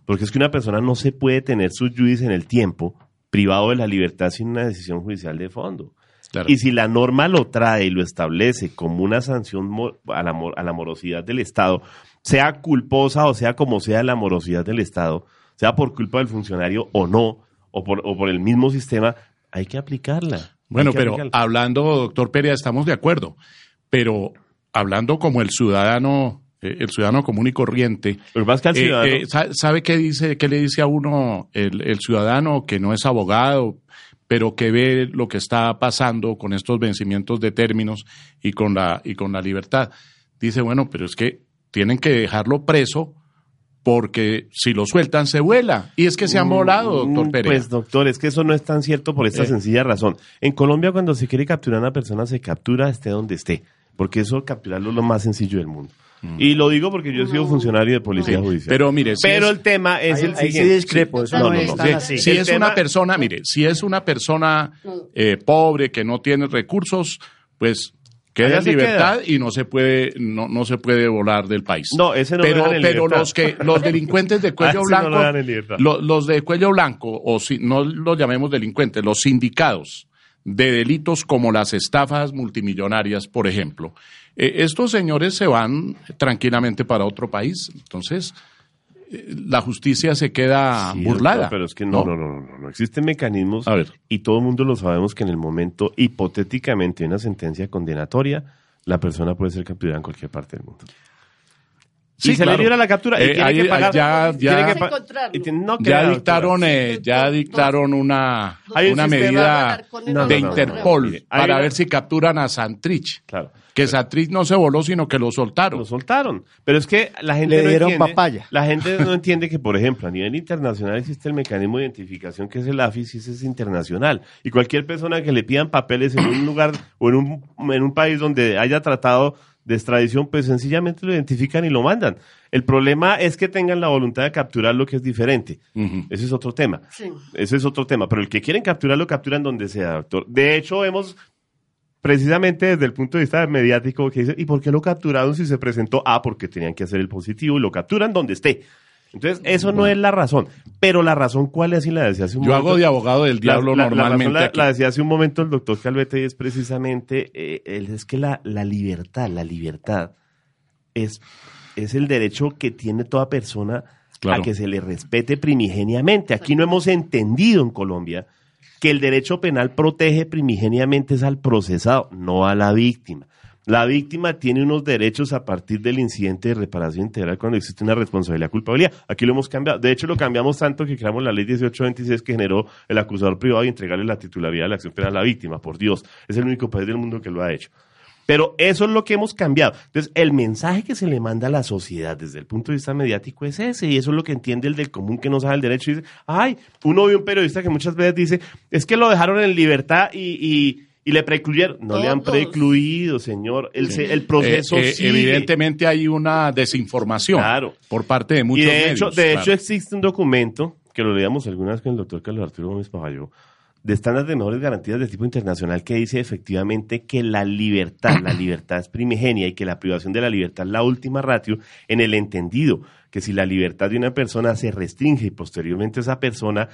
Porque es que una persona no se puede tener su juicio en el tiempo privado de la libertad sin una decisión judicial de fondo. Claro. Y si la norma lo trae y lo establece como una sanción a la, a la morosidad del Estado, sea culposa o sea como sea la morosidad del Estado, sea por culpa del funcionario o no, o por, o por el mismo sistema, hay que aplicarla. Bueno, que pero aplicarla. hablando, doctor Perea, estamos de acuerdo. Pero hablando como el ciudadano, eh, el ciudadano común y corriente, pasa es que al Eh, ciudadano- eh, sa- ¿Sabe qué dice, qué le dice a uno el, el ciudadano que no es abogado, pero que ve lo que está pasando con estos vencimientos de términos y con la y con la libertad? Dice, bueno, pero es que tienen que dejarlo preso porque si lo sueltan se vuela. Y es que se han volado, doctor Mm, Pérez. Pues, doctor, es que eso no es tan cierto por esta Eh. sencilla razón. En Colombia, cuando se quiere capturar a una persona, se captura esté donde esté. Porque eso, capturarlo es lo más sencillo del mundo. Y lo digo porque yo he sido funcionario de policía Sí, judicial. pero mire, si pero es- el tema es Ahí- el ahí sí siguiente. discrepo, eso no, no no, es no. tan Sí, así. si es tema- una persona, mire, si es una persona eh, pobre que no tiene recursos, pues queda en libertad y no se puede no, no se puede volar del país. No, ese no lo pero dejan en pero los que los delincuentes de cuello no blanco, lo lo- los de cuello blanco o si no los llamemos delincuentes, los sindicados de delitos como las estafas multimillonarias, por ejemplo. eh, estos señores se van tranquilamente para otro país, entonces la justicia se queda Sí, burlada. doctor, pero es que no, no, no, no, no, no. Existen mecanismos A ver. y todo el mundo lo sabemos que en el momento hipotéticamente de una sentencia condenatoria, la persona puede ser capturada en cualquier parte del mundo. Sí, y se claro. le libra la captura y Eh, tiene ahí- que pagar. ya- ya- que pa- no ya dictaron eh, ya dictaron una una medida No, de no, Interpol hay para ver si capturan a Santrich Claro. que Santrich no se voló sino que lo soltaron Lo soltaron. Pero es que la gente Le no dieron entiende, papaya. La gente no entiende que, por ejemplo, a nivel internacional existe el mecanismo de identificación que es el AFIS y ese es internacional. Y cualquier persona que le pidan papeles en un lugar o en un, en un país donde haya tratado de extradición, pues sencillamente lo identifican y lo mandan. El problema es que tengan la voluntad de capturar lo que es diferente. Ese es otro tema. Sí. Ese es otro tema. Pero el que quieren capturar, lo capturan donde sea, doctor. De hecho, hemos precisamente desde el punto de vista mediático que dice, ¿y por qué lo capturaron si se presentó? Ah, porque tenían que hacer el positivo y lo capturan donde esté. Entonces, eso no es la razón. Pero la razón, ¿cuál es? Y la decía hace un yo momento. hago de abogado del diablo la, la normalmente razón la, decía hace un momento el doctor Calvete y es precisamente, eh, es que la, la libertad, la libertad es, es el derecho que tiene toda persona Claro. a que se le respete primigeniamente. Aquí no hemos entendido en Colombia que el derecho penal protege primigeniamente es al procesado, no a la víctima. La víctima tiene unos derechos a partir del incidente de reparación integral cuando existe una responsabilidad culpabilidad. Aquí lo hemos cambiado. De hecho, lo cambiamos tanto que creamos la ley 1826 que generó el acusador privado y entregarle la titularidad de la acción penal a la víctima. Por Dios, es el único país del mundo que lo ha hecho. Pero eso es lo que hemos cambiado. Entonces, el mensaje que se le manda a la sociedad desde el punto de vista mediático es ese, y eso es lo que entiende el del común que no sabe el derecho. Y dice, ay, uno ve un periodista que muchas veces dice, es que lo dejaron en libertad y, y, y le precluyeron. No le han precluido, señor. El, se- el proceso Eh, eh, sigue. evidentemente hay una desinformación Claro. por parte de muchos y de hecho, medios, de claro. hecho existe un documento que lo leíamos alguna vez con el doctor Carlos Arturo Gómez Pavayo, de estándares de mejores garantías de tipo internacional que dice efectivamente que la libertad, la libertad es primigenia y que la privación de la libertad es la última ratio en el entendido que si la libertad de una persona se restringe y posteriormente esa persona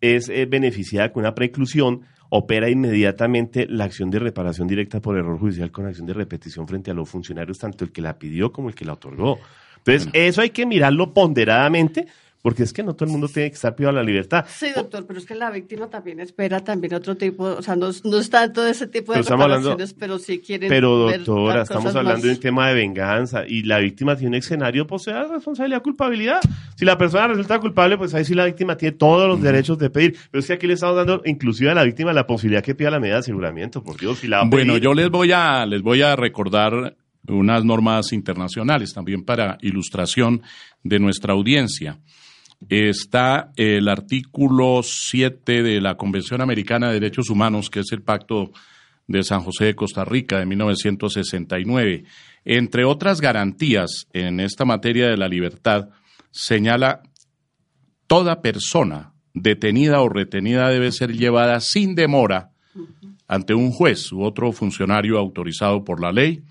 es eh, beneficiada con una preclusión opera inmediatamente la acción de reparación directa por error judicial con acción de repetición frente a los funcionarios, tanto el que la pidió como el que la otorgó. Entonces, eso hay que mirarlo ponderadamente, porque es que no todo el mundo tiene que estar privado de la libertad. Sí, doctor, pero es que la víctima también espera también otro tipo, o sea, no, no es tanto de ese tipo de Pero hablando- pero sí quieren Pero doctora, estamos cosas hablando de un tema de venganza y la víctima tiene un escenario, pues sea responsabilidad, culpabilidad. Si la persona resulta culpable, pues ahí sí la víctima tiene todos los derechos de pedir. Pero es que aquí le estamos dando inclusive a la víctima la posibilidad que pida la medida de aseguramiento, por Dios, si la va a Bueno, pedir- yo les voy a les voy a recordar unas normas internacionales también para ilustración de nuestra audiencia. Está el artículo 7 de la Convención Americana de Derechos Humanos, que es el Pacto de San José de Costa Rica de 1969. Entre otras garantías en esta materia de la libertad, señala toda persona detenida o retenida debe ser llevada sin demora ante un juez u otro funcionario autorizado por la ley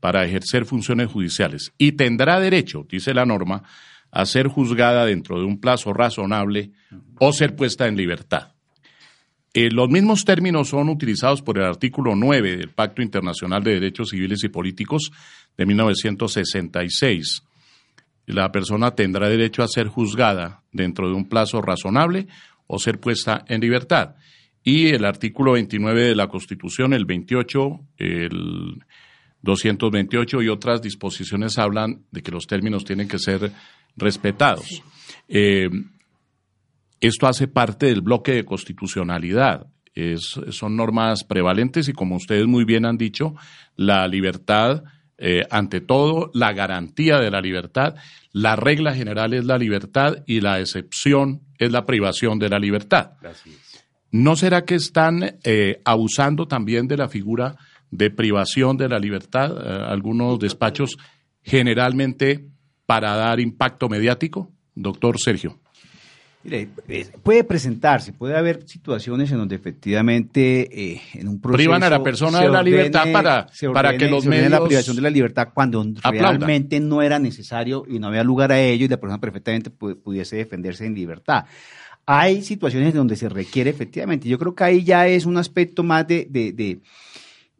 para ejercer funciones judiciales y tendrá derecho, dice la norma, a ser juzgada dentro de un plazo razonable o ser puesta en libertad. Eh, los mismos términos son utilizados por el artículo 9 del Pacto Internacional de Derechos Civiles y Políticos de 1966. La persona tendrá derecho a ser juzgada dentro de un plazo razonable o ser puesta en libertad. Y el artículo 29 de la Constitución, el 28, el 228 y otras disposiciones hablan de que los términos tienen que ser respetados. Eh, esto hace parte del bloque de constitucionalidad. Es- son normas prevalentes y como ustedes muy bien han dicho, la libertad, eh, ante todo, la garantía de la libertad, la regla general es la libertad y la excepción es la privación de la libertad. ¿No será que están eh, abusando también de la figura de privación de la libertad eh, algunos despachos generalmente para dar impacto mediático? Doctor Sergio. Mire, puede presentarse, puede haber situaciones en donde efectivamente eh, en un proceso Privan a la persona de la libertad para- se para que los se ordene la medios privación de la libertad cuando aplaudan. realmente no era necesario y no había lugar a ello y la persona perfectamente pu- pudiese defenderse en libertad. Hay situaciones donde se requiere efectivamente. Yo creo que ahí ya es un aspecto más de, de- de-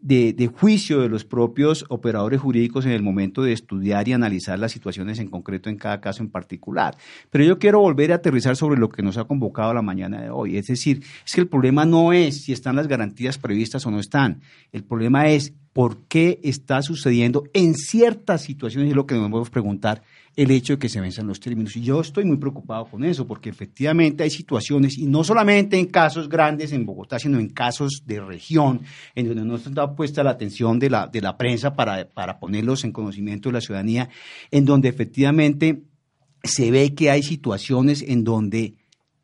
de, juicio de los propios operadores jurídicos en el momento de estudiar y analizar las situaciones en concreto en cada caso en particular. Pero yo quiero volver a aterrizar sobre lo que nos ha convocado la mañana de hoy. Es decir, es que el problema no es si están las garantías previstas o no están. El problema es por qué está sucediendo en ciertas situaciones, y es lo que nos debemos preguntar, el hecho de que se venzan los términos. Y yo estoy muy preocupado con eso, porque efectivamente hay situaciones, y no solamente en casos grandes en Bogotá, sino en casos de región, en donde no está puesta la atención de la, de la prensa para, para ponerlos en conocimiento de la ciudadanía, en donde efectivamente se ve que hay situaciones en donde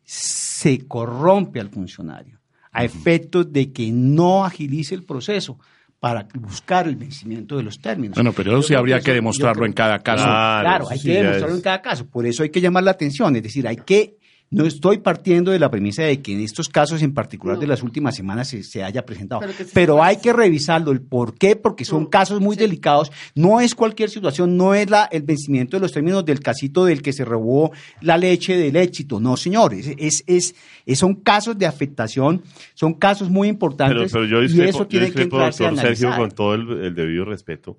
se corrompe al funcionario, a efectos de que no agilice el proceso para buscar el vencimiento de los términos. Bueno, pero eso Yo sí habría eso- que demostrarlo creo- en cada caso. Claro, Claro, hay sí que demostrarlo es- en cada caso. Por eso hay que llamar la atención. Es decir, hay que. No estoy partiendo de la premisa de que en estos casos en particular No. de las últimas semanas se, se haya presentado. Pero Pero, sí hay que revisarlo, el por qué, porque son Mm, casos muy sí. delicados. No es cualquier situación, no es la, el vencimiento de los términos del casito del que se robó la leche del éxito. No, señores. Es, es, es- son casos de afectación, son casos muy Pero, importantes. pero yo y discrepo, eso yo tiene que a doctor Sergio, con todo el, el debido respeto.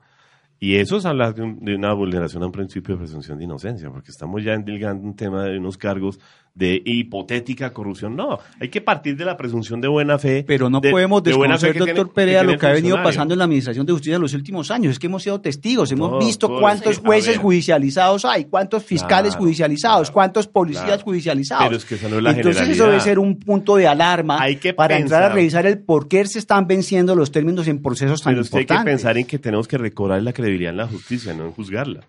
Y eso es hablar de, un- de una vulneración a un principio de presunción de inocencia, porque estamos ya endilgando un tema de unos cargos de hipotética corrupción. No, hay que partir de la presunción de buena fe. Pero no de- podemos de desconocer, que doctor Perea, lo que ha venido pasando en la Administración de Justicia en los últimos años. Es que hemos sido testigos, hemos visto cuántos sí, jueces judicializados hay, cuántos fiscales Claro, judicializados, claro, cuántos policías claro. judicializados. Pero es que esa no es la Entonces eso debe ser un punto de alarma Hay que para entrar a revisar el por qué se están venciendo los términos en procesos tan Pero usted hay que importantes. pensar en que tenemos que recobrar la credibilidad en la justicia, no en juzgarla.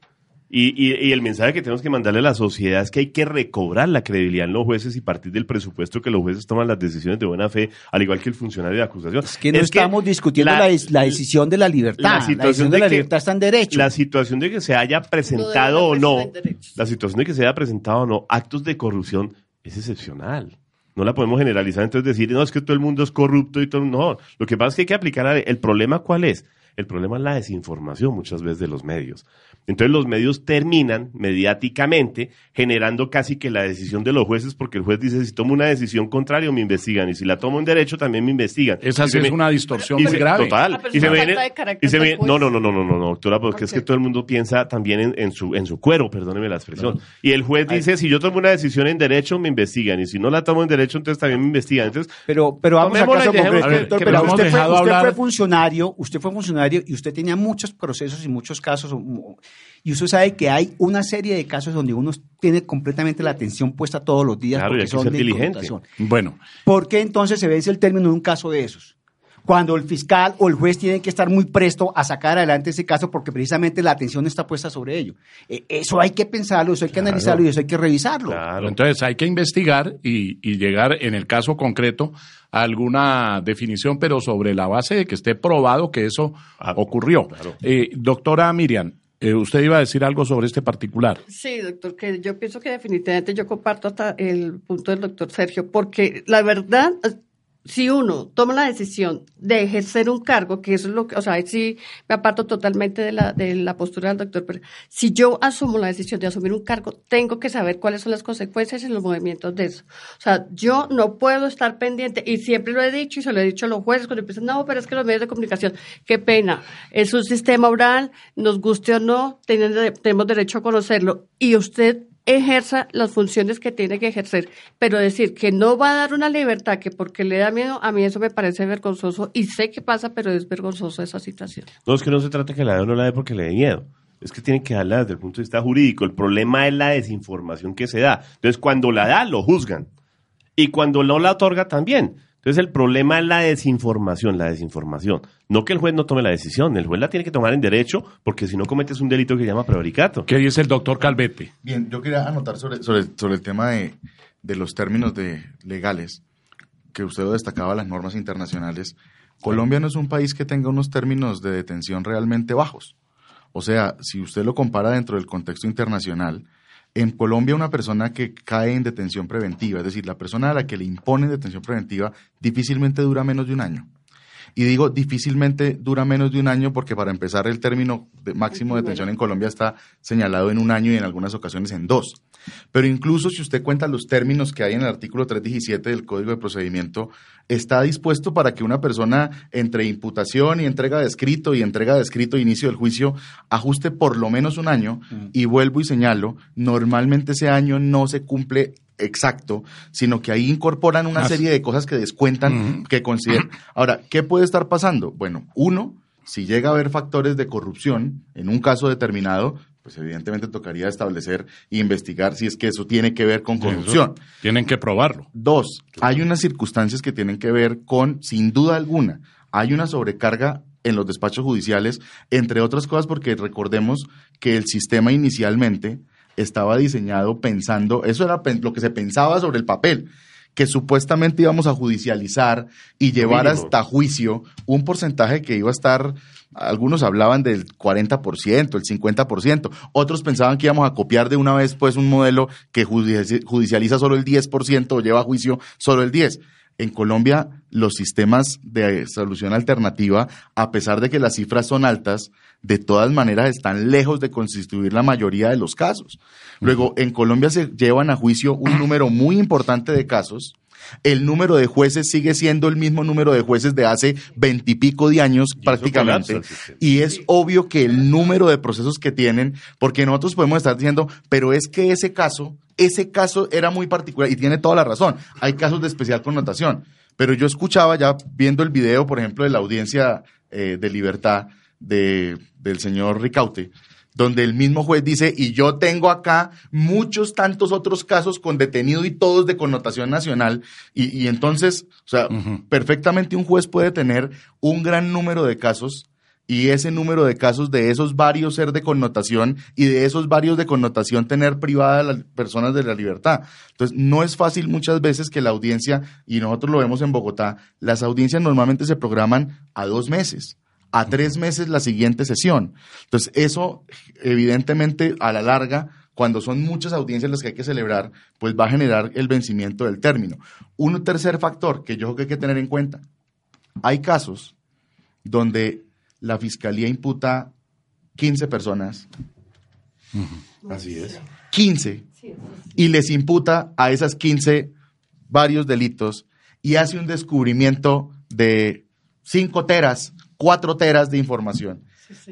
Y, y- y el mensaje que tenemos que mandarle a la sociedad es que hay que recobrar la credibilidad en los jueces y partir del presupuesto que los jueces toman las decisiones de buena fe, al igual que el funcionario de acusación. Es que no estamos discutiendo la, decisión de la libertad. La, decisión de, la que- libertad está en derecho. La situación de que se haya presentado o no, la situación de que se haya presentado o no actos de corrupción es excepcional. No la podemos generalizar, entonces decir, no, es que todo el mundo es corrupto y todo. No, lo que pasa es que hay que aplicar, a- el problema cuál es. El problema es la desinformación muchas veces de los medios. Entonces los medios terminan mediáticamente generando casi que la decisión de los jueces porque el juez dice si tomo una decisión contraria me investigan y si la tomo en derecho también me investigan. Esa sí es me- una distorsión y muy se- grave. Total. Y es se viene- y se no, no, no, no, no, no, no, doctora, porque es que todo el mundo piensa también en, en su, en su cuero, perdóneme la expresión. Y el juez dice, si yo tomo una decisión en derecho, me investigan. Y si no la tomo en derecho, entonces también me investigan. Entonces, Pero, pero vamos a caso concreto, doctor, que pero usted, fue, usted hablar. fue funcionario, usted fue funcionario y usted tenía muchos procesos y muchos casos. Y usted sabe que hay una serie de casos donde uno tiene completamente la atención puesta todos los días Claro, y porque hay que son ser de diligente. connotación. Bueno, ¿Por qué entonces se vence el término en un caso de esos? Cuando el fiscal o el juez tienen que estar muy presto a sacar adelante ese caso porque precisamente la atención está puesta sobre ello. Eh, Eso hay que pensarlo, eso hay que Claro. analizarlo y eso hay que revisarlo. claro. entonces hay que investigar y, y llegar en el caso concreto a alguna definición, pero sobre la base de que esté probado que eso Ah, ocurrió. claro. Eh, doctora Miriam, eh, usted iba a decir algo sobre este particular. Sí, doctor, que yo pienso que definitivamente yo comparto hasta el punto del doctor Sergio, porque la verdad, si uno toma la decisión de ejercer un cargo, que eso es lo que, o sea, sí me aparto totalmente de la, de la postura del doctor, pero si yo asumo la decisión de asumir un cargo, tengo que saber cuáles son las consecuencias y los movimientos de eso. O sea, yo no puedo estar pendiente, y siempre lo he dicho y se lo he dicho a los jueces cuando empiezan, no, pero es que los medios de comunicación, qué pena, es un sistema oral, nos guste o no, tenemos derecho a conocerlo, y usted ejerza las funciones que tiene que ejercer, pero decir que no va a dar una libertad que porque le da miedo, a mí eso me parece vergonzoso y sé que pasa, pero es vergonzoso esa situación. No, es que no se trata que la dé o no la dé porque le dé miedo. Es que tienen que darla desde el punto de vista jurídico. El problema es la desinformación que se da. Entonces, cuando la da, lo juzgan. Y cuando no la otorga, también. Entonces, el problema es la desinformación, la desinformación. No que el juez no tome la decisión. El juez la tiene que tomar en derecho, porque si no cometes un delito que se llama prevaricato. ¿Qué dice el doctor Calvete? Bien, yo quería anotar sobre, sobre, sobre el tema de, de los términos de legales, que usted lo destacaba, las normas internacionales. Colombia no es un país que tenga unos términos de detención realmente bajos. O sea, si usted lo compara dentro del contexto internacional, en Colombia una persona que cae en detención preventiva, es decir, la persona a la que le imponen detención preventiva, difícilmente dura menos de un año. Y digo difícilmente dura menos de un año porque para empezar el término de máximo de detención en Colombia está señalado en un año y en algunas ocasiones en dos. Pero incluso si usted cuenta los términos que hay en el artículo 317 del Código de Procedimiento, está dispuesto para que una persona entre imputación y entrega de escrito y entrega de escrito e inicio del juicio ajuste por lo menos un año y vuelvo y señalo, normalmente ese año no se cumple exacto, sino que ahí incorporan una serie de cosas que descuentan, que consideran. Ahora, ¿qué puede estar pasando? Bueno, uno, si llega a haber factores de corrupción en un caso determinado, pues evidentemente tocaría establecer e investigar si es que eso tiene que ver con corrupción. Tienen que probarlo. Dos, hay unas circunstancias que tienen que ver con, sin duda alguna, hay una sobrecarga en los despachos judiciales, entre otras cosas porque recordemos que el sistema inicialmente estaba diseñado pensando, eso era lo que se pensaba sobre el papel, que supuestamente íbamos a judicializar y llevar mínimo. hasta juicio un porcentaje que iba a estar, algunos hablaban del 40%, el 50%, otros pensaban que íbamos a copiar de una vez pues un modelo que judici- judicializa solo el 10% o lleva a juicio solo el 10%. En Colombia, los sistemas de solución alternativa, a pesar de que las cifras son altas, de todas maneras están lejos de constituir la mayoría de los casos. Luego, en Colombia se llevan a juicio un número muy importante de casos. El número de jueces sigue siendo el mismo número de jueces de hace veintipico de años eso prácticamente. Y es obvio que el número de procesos que tienen, porque nosotros podemos estar diciendo, pero es que ese caso, ese caso era muy particular y tiene toda la razón. Hay casos de especial connotación. Pero yo escuchaba ya viendo el video, por ejemplo, de la audiencia eh, de libertad de, del señor Ricaute, donde el mismo juez dice, y yo tengo acá muchos tantos otros casos con detenido y todos de connotación nacional, y, y entonces, o sea, perfectamente un juez puede tener un gran número de casos y ese número de casos de esos varios ser de connotación y de esos varios de connotación tener privada a las personas de la libertad. Entonces, no es fácil muchas veces que la audiencia, y nosotros lo vemos en Bogotá, las audiencias normalmente se programan a dos meses a tres meses la siguiente sesión. Entonces, eso evidentemente a la larga, cuando son muchas audiencias las que hay que celebrar, pues va a generar el vencimiento del término. Un tercer factor que yo creo que hay que tener en cuenta, hay casos donde la fiscalía imputa 15 personas. Así es. 15. Y les imputa a esas 15 varios delitos y hace un descubrimiento de 5 teras, 4 teras de información.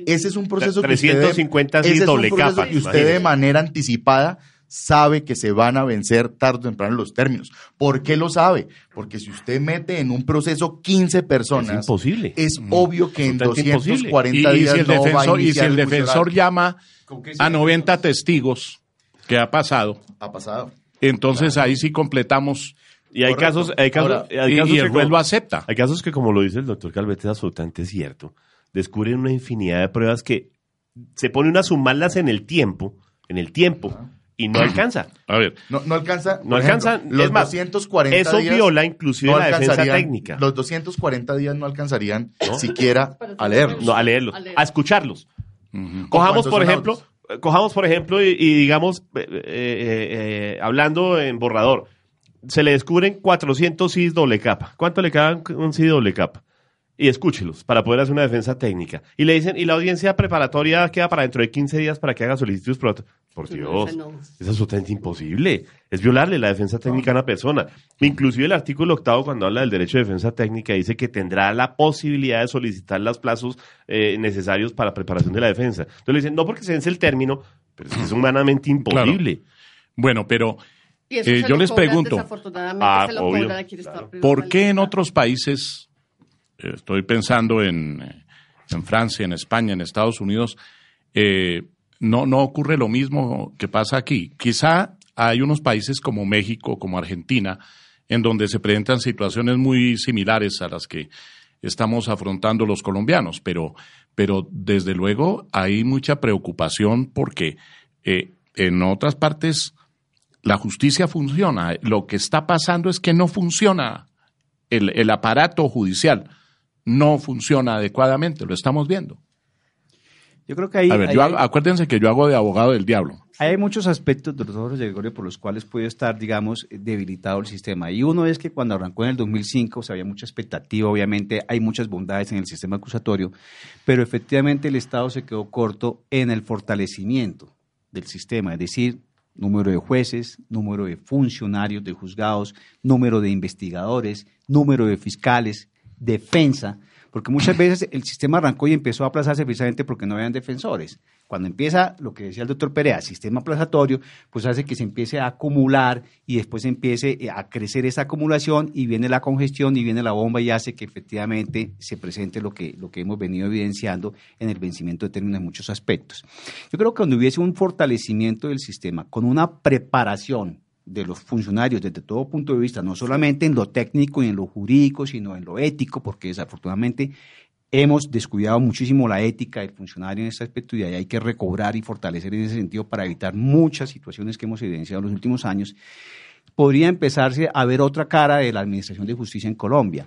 Ese es un proceso que usted, 350 sí, ese es un doble capa, que usted de manera anticipada sabe que se van a vencer tarde o temprano los términos. ¿Por qué lo sabe? Porque si usted mete en un proceso 15 personas, Es imposible. es obvio que en Absolutamente imposible. 240 Y, y días si el no va a defensor, y si el el defensor llama a 90 testigos que ha pasado, ha pasado. entonces ahí sí completamos Y hay Correcto. casos, hay casos, Ahora, hay y, casos y que el juez como- lo acepta. Hay casos que, como lo dice el doctor Calvete, es absolutamente cierto. Descubren una infinidad de pruebas que se pone uno a sumarlas en el tiempo, en el tiempo, y no alcanza. A ver, No, no alcanza. No alcanza, ejemplo, los es más, 240 eso días viola inclusive no la defensa técnica. Los 240 días no alcanzarían siquiera a leerlos. No, a leerlos, A leer. a escucharlos. ¿Con Cojamos, por ejemplo, cojamos, por ejemplo, y, y digamos, eh, eh, eh, hablando en borrador, se le descubren 400 CIS doble capa. ¿Cuánto le quedan un CIS doble capa? Y escúchelos para poder hacer una defensa técnica. Y le dicen, y la audiencia preparatoria queda para dentro de 15 días para que haga solicitudes. Por, Dios, no. es absolutamente imposible. Es violarle la defensa técnica a una persona. Inclusive el artículo octavo, cuando habla del derecho de defensa técnica, dice que tendrá la posibilidad de solicitar los plazos eh, necesarios para preparación de la defensa. Entonces le dicen, no porque se vence el término, pero es, que es humanamente imposible. bueno, pero Y eso Eh, se yo lo les cobran, pregunto. Desafortunadamente Ah, se lo obvio, cobran aquí en claro. Estados Unidos. ¿por qué en otros países, eh, estoy pensando en, eh, en Francia, en España, en Estados Unidos, eh, no, no ocurre lo mismo que pasa aquí? Quizá hay unos países como México, como Argentina, en donde se presentan situaciones muy similares a las que estamos afrontando los colombianos, pero, pero desde luego hay mucha preocupación porque en otras partes la justicia funciona. Lo que está pasando es que no funciona. El, el aparato judicial no funciona adecuadamente, lo estamos viendo. Yo creo que ahí, A ver, ahí yo hay- acuérdense que yo hago de abogado del diablo. Hay muchos aspectos, doctor José Gregorio, por los cuales puede estar, digamos, debilitado el sistema. Y uno es que cuando arrancó en el 2005, o sea, había mucha expectativa, obviamente hay muchas bondades en el sistema acusatorio, pero efectivamente el Estado se quedó corto en el fortalecimiento del sistema, es decir, número de jueces, número de funcionarios de juzgados, número de investigadores, número de fiscales, defensa, porque muchas veces el sistema arrancó y empezó a aplazarse precisamente porque no habían defensores. Cuando empieza lo que decía el doctor Perea, sistema aplazatorio, pues hace que se empiece a acumular y después empiece eh, a crecer esa acumulación y viene la congestión y viene la bomba y hace que efectivamente se presente lo que, lo que hemos venido evidenciando en el vencimiento de términos en muchos aspectos. Yo creo que cuando hubiese un fortalecimiento del sistema con una preparación de los funcionarios desde todo punto de vista, no solamente en lo técnico y en lo jurídico, sino en lo ético, porque desafortunadamente hemos descuidado muchísimo la ética del funcionario en este aspecto y ahí hay que recobrar y fortalecer en ese sentido para evitar muchas situaciones que hemos evidenciado en los últimos años. Podría empezarse a ver otra cara de la Administración de Justicia en Colombia.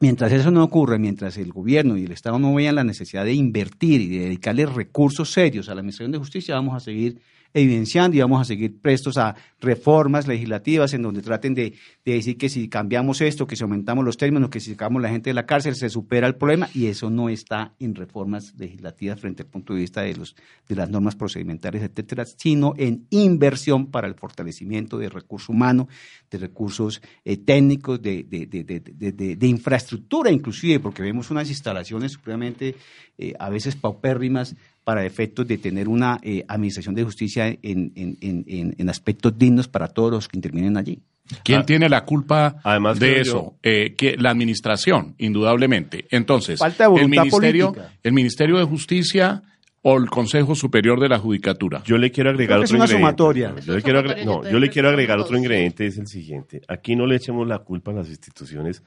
Mientras eso no ocurre, mientras el gobierno y el Estado no vean la necesidad de invertir y de dedicarle recursos serios a la Administración de Justicia, vamos a seguir evidenciando y vamos a seguir prestos a reformas legislativas en donde traten de, de decir que si cambiamos esto, que si aumentamos los términos, que si sacamos la gente de la cárcel, se supera el problema y eso no está en reformas legislativas frente al punto de vista de, los, de las normas procedimentales, etcétera, sino en inversión para el fortalecimiento de recurso humano, de recursos eh, técnicos, de- de infraestructura inclusive, porque vemos unas instalaciones supremamente eh, a veces paupérrimas para efectos de tener una eh, administración de justicia en, en- en- en- en aspectos dignos para todos los que intervienen allí. ¿Quién Ah, tiene la culpa además de eso? Eh, que la administración, indudablemente. Entonces, Falta de voluntad el ministerio, política. el Ministerio de Justicia o el Consejo Superior de la Judicatura. Yo le quiero agregar otro una ingrediente. sumatoria. Yo le quiero, no, yo le quiero agregar otro ingrediente, es el siguiente. Aquí no le echemos la culpa a las instituciones,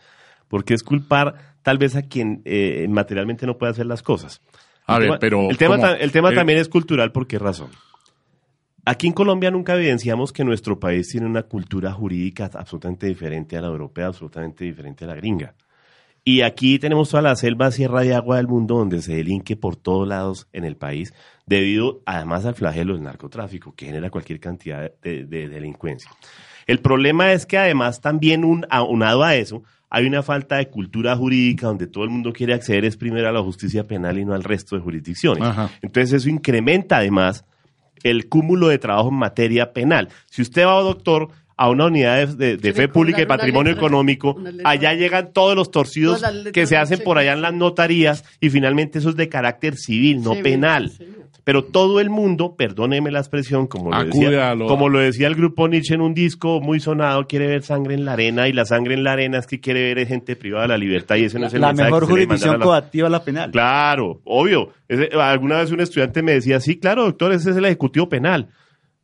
porque es culpar tal vez a quien eh, materialmente no puede hacer las cosas. A El ver, tema- pero El tema, ¿cómo? ta- el tema Eh, también es cultural, ¿por qué razón? Aquí en Colombia nunca evidenciamos que nuestro país tiene una cultura jurídica absolutamente diferente a la europea, absolutamente diferente a la gringa. Y aquí tenemos toda la selva, sierra y agua del mundo donde se delinque por todos lados en el país, debido además al flagelo del narcotráfico, que genera cualquier cantidad de, de delincuencia. El problema es que además también un, aunado a eso, hay una falta de cultura jurídica donde todo el mundo quiere acceder es primero a la justicia penal y no al resto de jurisdicciones. Ajá. Entonces eso incrementa además el cúmulo de trabajo en materia penal. Si usted va, doctor, a una unidad de, de- fe pública y patrimonio letra, económico, allá llegan todos los torcidos que se hacen por allá en las notarías y finalmente eso es de carácter civil, no penal. sí. Pero todo el mundo, perdóneme la expresión, como lo, decía, como lo decía el grupo Nietzsche en un disco muy sonado, quiere ver sangre en la arena y la sangre en la arena es que quiere ver gente privada de la libertad y ese no es el La mejor que jurisdicción a la- coactiva la penal. Claro, obvio. Ese- alguna vez un estudiante me decía, sí, claro, doctor, ese es el ejecutivo penal.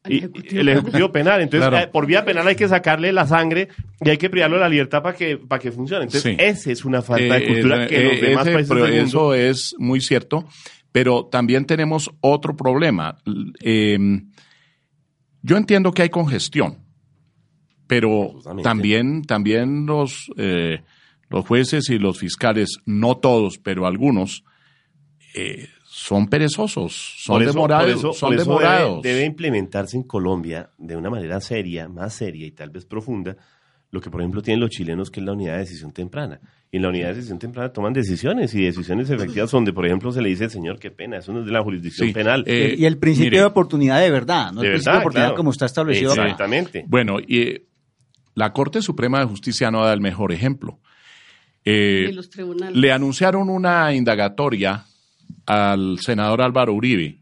El Y- ejecutivo el ejecutivo penal. Entonces, Claro. eh, por vía penal hay que sacarle la sangre y hay que privarlo de la libertad para que, para que funcione. Entonces, Sí. esa es una falta de Eh, cultura eh, que los demás ese países del mundo... Eso es muy cierto, pero también tenemos otro problema. Eh, yo entiendo que hay congestión, pero Absolutamente. también, también los, eh, los jueces y los fiscales, no todos, pero algunos, eh, son perezosos, son eso- demorados. por eso- son por eso demorados. Debe, debe implementarse en Colombia de una manera seria, más seria y tal vez profunda, lo que por ejemplo tienen los chilenos, que es la unidad de decisión temprana. Y en la unidad de decisión temprana toman decisiones y decisiones efectivas donde, por ejemplo, se le dice, señor, qué pena, eso no es de la jurisdicción Sí, penal. eh, y el principio mire, de oportunidad de verdad, no de el principio verdad, de oportunidad claro. como está establecido acá. Exactamente. Bueno, y eh, la Corte Suprema de Justicia no da el mejor ejemplo. Eh, Y los tribunales. le anunciaron una indagatoria al senador Álvaro Uribe.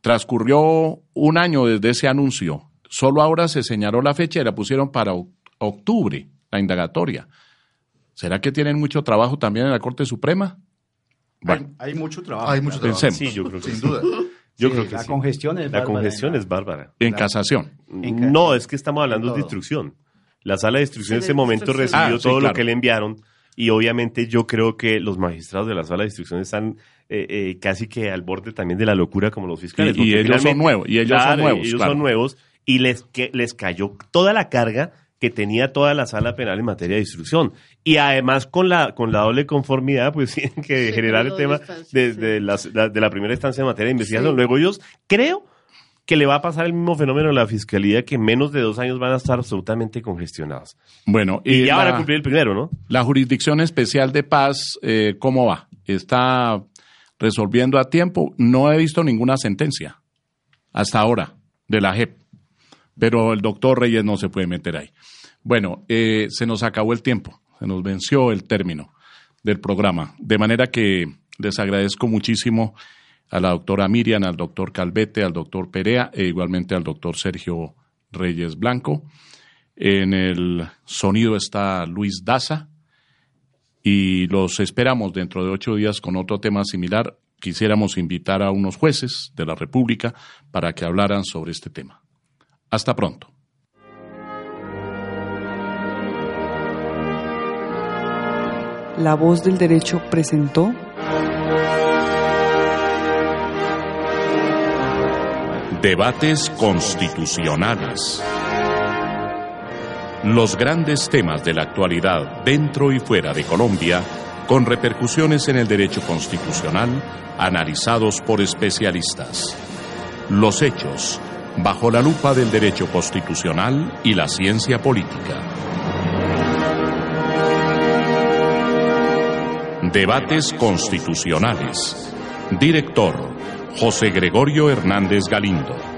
Transcurrió un año desde ese anuncio. Solo ahora se señaló la fecha y la pusieron para octubre, la indagatoria. ¿Será que tienen mucho trabajo también en la Corte Suprema? Bueno, Hay, mucho trabajo. Hay mucho trabajo. Pensemos. Sí, yo creo que Sin sí. duda. Yo Sí, creo que la sí. congestión es La bárbara, congestión es bárbara. en casación. En No, es que estamos hablando de instrucción. La sala de instrucción en ese momento recibió Ah, sí, todo claro. lo que le enviaron y obviamente yo creo que los magistrados de la sala de instrucción están eh, eh, casi que al borde también de la locura como los fiscales. Y- ellos son nuevos, y ellos son nuevos, ellos claro. son nuevos y les, que, les cayó toda la carga que tenía toda la sala penal en materia de instrucción. Y además con la, con la doble conformidad, pues tienen que Sí, generar el tema de, sí. de las- la, de la primera instancia en materia de investigación. Sí. Luego ellos, creo que le va a pasar el mismo fenómeno a la fiscalía, que en menos de dos años van a estar absolutamente congestionados. Bueno, Y, ya la- van a cumplir el primero, ¿no? La Jurisdicción Especial de Paz, eh, ¿cómo va? ¿Está resolviendo a tiempo? No he visto ninguna sentencia hasta ahora de la JEP, pero el doctor Reyes no se puede meter ahí. Bueno, eh, se nos acabó el tiempo, se nos venció el término del programa, de manera que les agradezco muchísimo a la doctora Miriam, al doctor Calvete, al doctor Perea e igualmente al doctor Sergio Reyes Blanco. En el sonido está Luis Daza y los esperamos dentro de ocho días con otro tema similar. Quisiéramos invitar a unos jueces de la República para que hablaran sobre este tema. Hasta pronto. La voz del derecho presentó Debates constitucionales. Los grandes temas de la actualidad dentro y fuera de Colombia, con repercusiones en el derecho constitucional, analizados por especialistas. Los hechos, bajo la lupa del derecho constitucional y la ciencia política. Debates constitucionales. Director, José Gregorio Hernández Galindo.